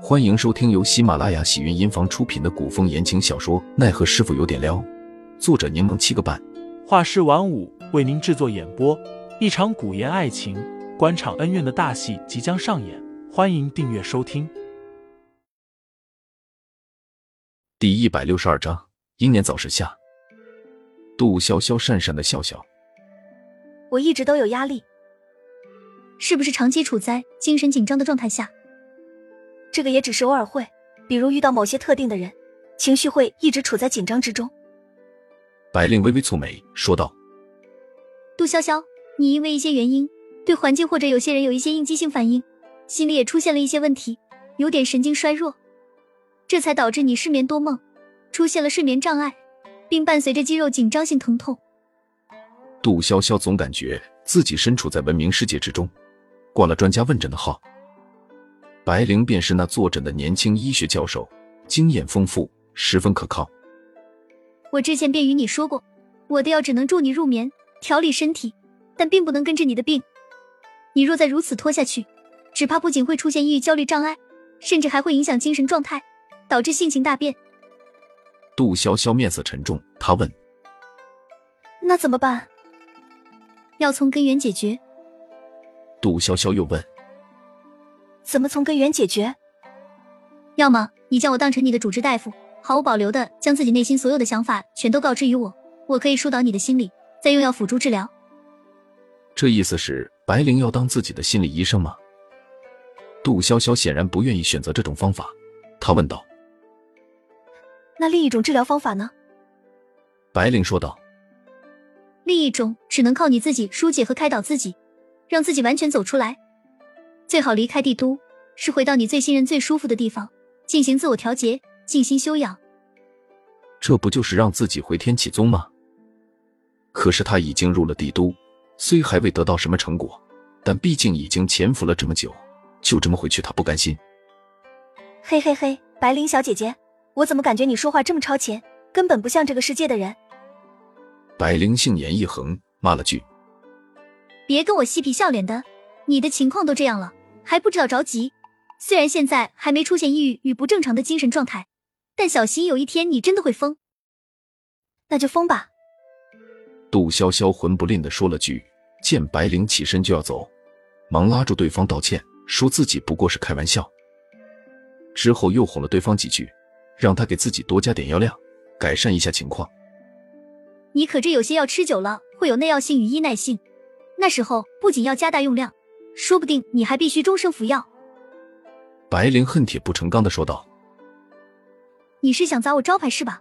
欢迎收听由喜马拉雅喜云音房出品的古风言情小说《奈何师傅有点撩》，作者柠檬七个半，画师晚舞为您制作演播。一场古言爱情、官场恩怨的大戏即将上演，欢迎订阅收听。第一百六十二章：英年早逝下。杜潇潇讪讪的笑笑，我一直都有压力，是不是长期处在精神紧张的状态下？这个也只是偶尔会，比如遇到某些特定的人，情绪会一直处在紧张之中。白令微微蹙眉说道：“杜潇潇，你因为一些原因，对环境或者有些人有一些应激性反应，心里也出现了一些问题，有点神经衰弱，这才导致你失眠多梦，出现了睡眠障碍，并伴随着肌肉紧张性疼痛。”杜潇潇总感觉自己身处在文明世界之中，挂了专家问诊的号。白灵便是那坐诊的年轻医学教授，经验丰富，十分可靠。我之前便与你说过，我的药只能助你入眠，调理身体，但并不能根治你的病。你若再如此拖下去，只怕不仅会出现抑郁、焦虑障碍，甚至还会影响精神状态，导致性情大变。杜潇潇面色沉重，他问：“那怎么办？要从根源解决。”杜潇潇又问。怎么从根源解决？要么你将我当成你的主治大夫，毫无保留的将自己内心所有的想法全都告知于我，我可以疏导你的心理，再用药辅助治疗。这意思是白灵要当自己的心理医生吗？杜潇潇显然不愿意选择这种方法，他问道：“那另一种治疗方法呢？”白灵说道：“另一种只能靠你自己疏解和开导自己，让自己完全走出来。”最好离开帝都，是回到你最信任、最舒服的地方，进行自我调节、静心修养。这不就是让自己回天启宗吗？可是他已经入了帝都，虽还未得到什么成果，但毕竟已经潜伏了这么久，就这么回去，他不甘心。嘿嘿嘿，白灵小姐姐，我怎么感觉你说话这么超前，根本不像这个世界的人？白灵杏眼一横，骂了句：“别跟我嬉皮笑脸的，你的情况都这样了。”还不知道着急，虽然现在还没出现抑郁与不正常的精神状态，但小心有一天你真的会疯。那就疯吧。杜潇潇魂不吝的说了句，见白灵起身就要走，忙拉住对方道歉，说自己不过是开玩笑。之后又哄了对方几句，让他给自己多加点药量，改善一下情况。你可这有些药吃久了会有耐药性与依赖性，那时候不仅要加大用量。说不定你还必须终生服药。”白灵恨铁不成钢的说道。“你是想砸我招牌是吧？”“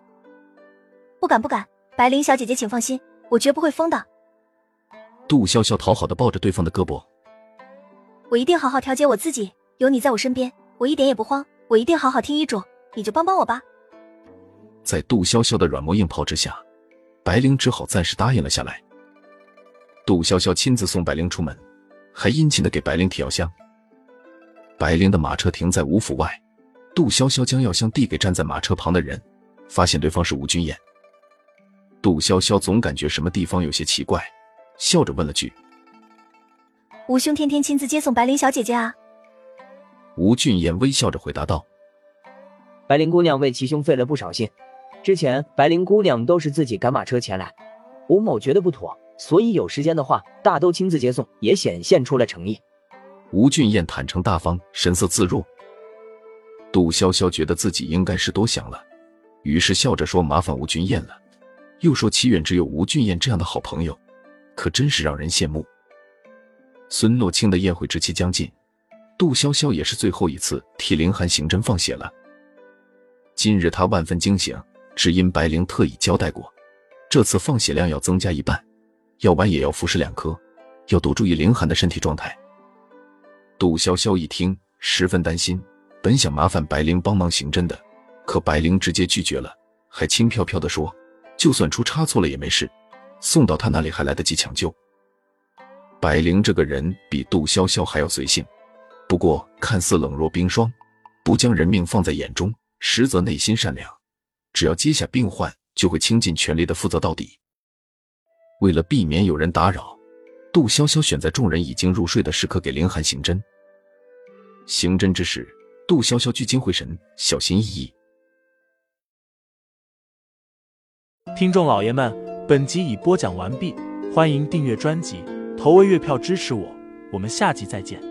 不敢不敢，白灵小姐姐请放心，我绝不会疯的。”杜潇潇讨好的抱着对方的胳膊，“我一定好好调节我自己，有你在我身边，我一点也不慌。我一定好好听医嘱，你就帮帮我吧。”在杜潇潇的软磨硬泡之下，白灵只好暂时答应了下来。杜潇潇亲自送白灵出门。还殷勤的给白灵提药箱。白灵的马车停在吴府外，杜潇潇将药箱递给站在马车旁的人，发现对方是吴君彦。杜潇潇总感觉什么地方有些奇怪，笑着问了句：“吴兄天天亲自接送白灵小姐姐啊？”吴俊彦微笑着回答道：“白灵姑娘为齐兄费了不少心，之前白灵姑娘都是自己赶马车前来，吴某觉得不妥。”所以有时间的话，大都亲自接送，也显现出了诚意。吴俊彦坦诚大方，神色自若。杜潇潇觉得自己应该是多想了，于是笑着说：“麻烦吴俊彦了。”又说：“齐远只有吴俊彦这样的好朋友，可真是让人羡慕。”孙诺清的宴会之期将近，杜潇潇也是最后一次替凌寒行针放血了。今日他万分惊醒，只因白灵特意交代过，这次放血量要增加一半。药丸也要服食两颗，要多注意凌寒的身体状态。杜潇潇一听，十分担心，本想麻烦白灵帮忙行针的，可白灵直接拒绝了，还轻飘飘的说：“就算出差错了也没事，送到他那里还来得及抢救。”白灵这个人比杜潇潇还要随性，不过看似冷若冰霜，不将人命放在眼中，实则内心善良，只要接下病患，就会倾尽全力的负责到底。为了避免有人打扰，杜潇潇选在众人已经入睡的时刻给凌寒行针。行针之时，杜潇潇聚精会神，小心翼翼。听众老爷们，本集已播讲完毕，欢迎订阅专辑，投喂月票支持我，我们下集再见。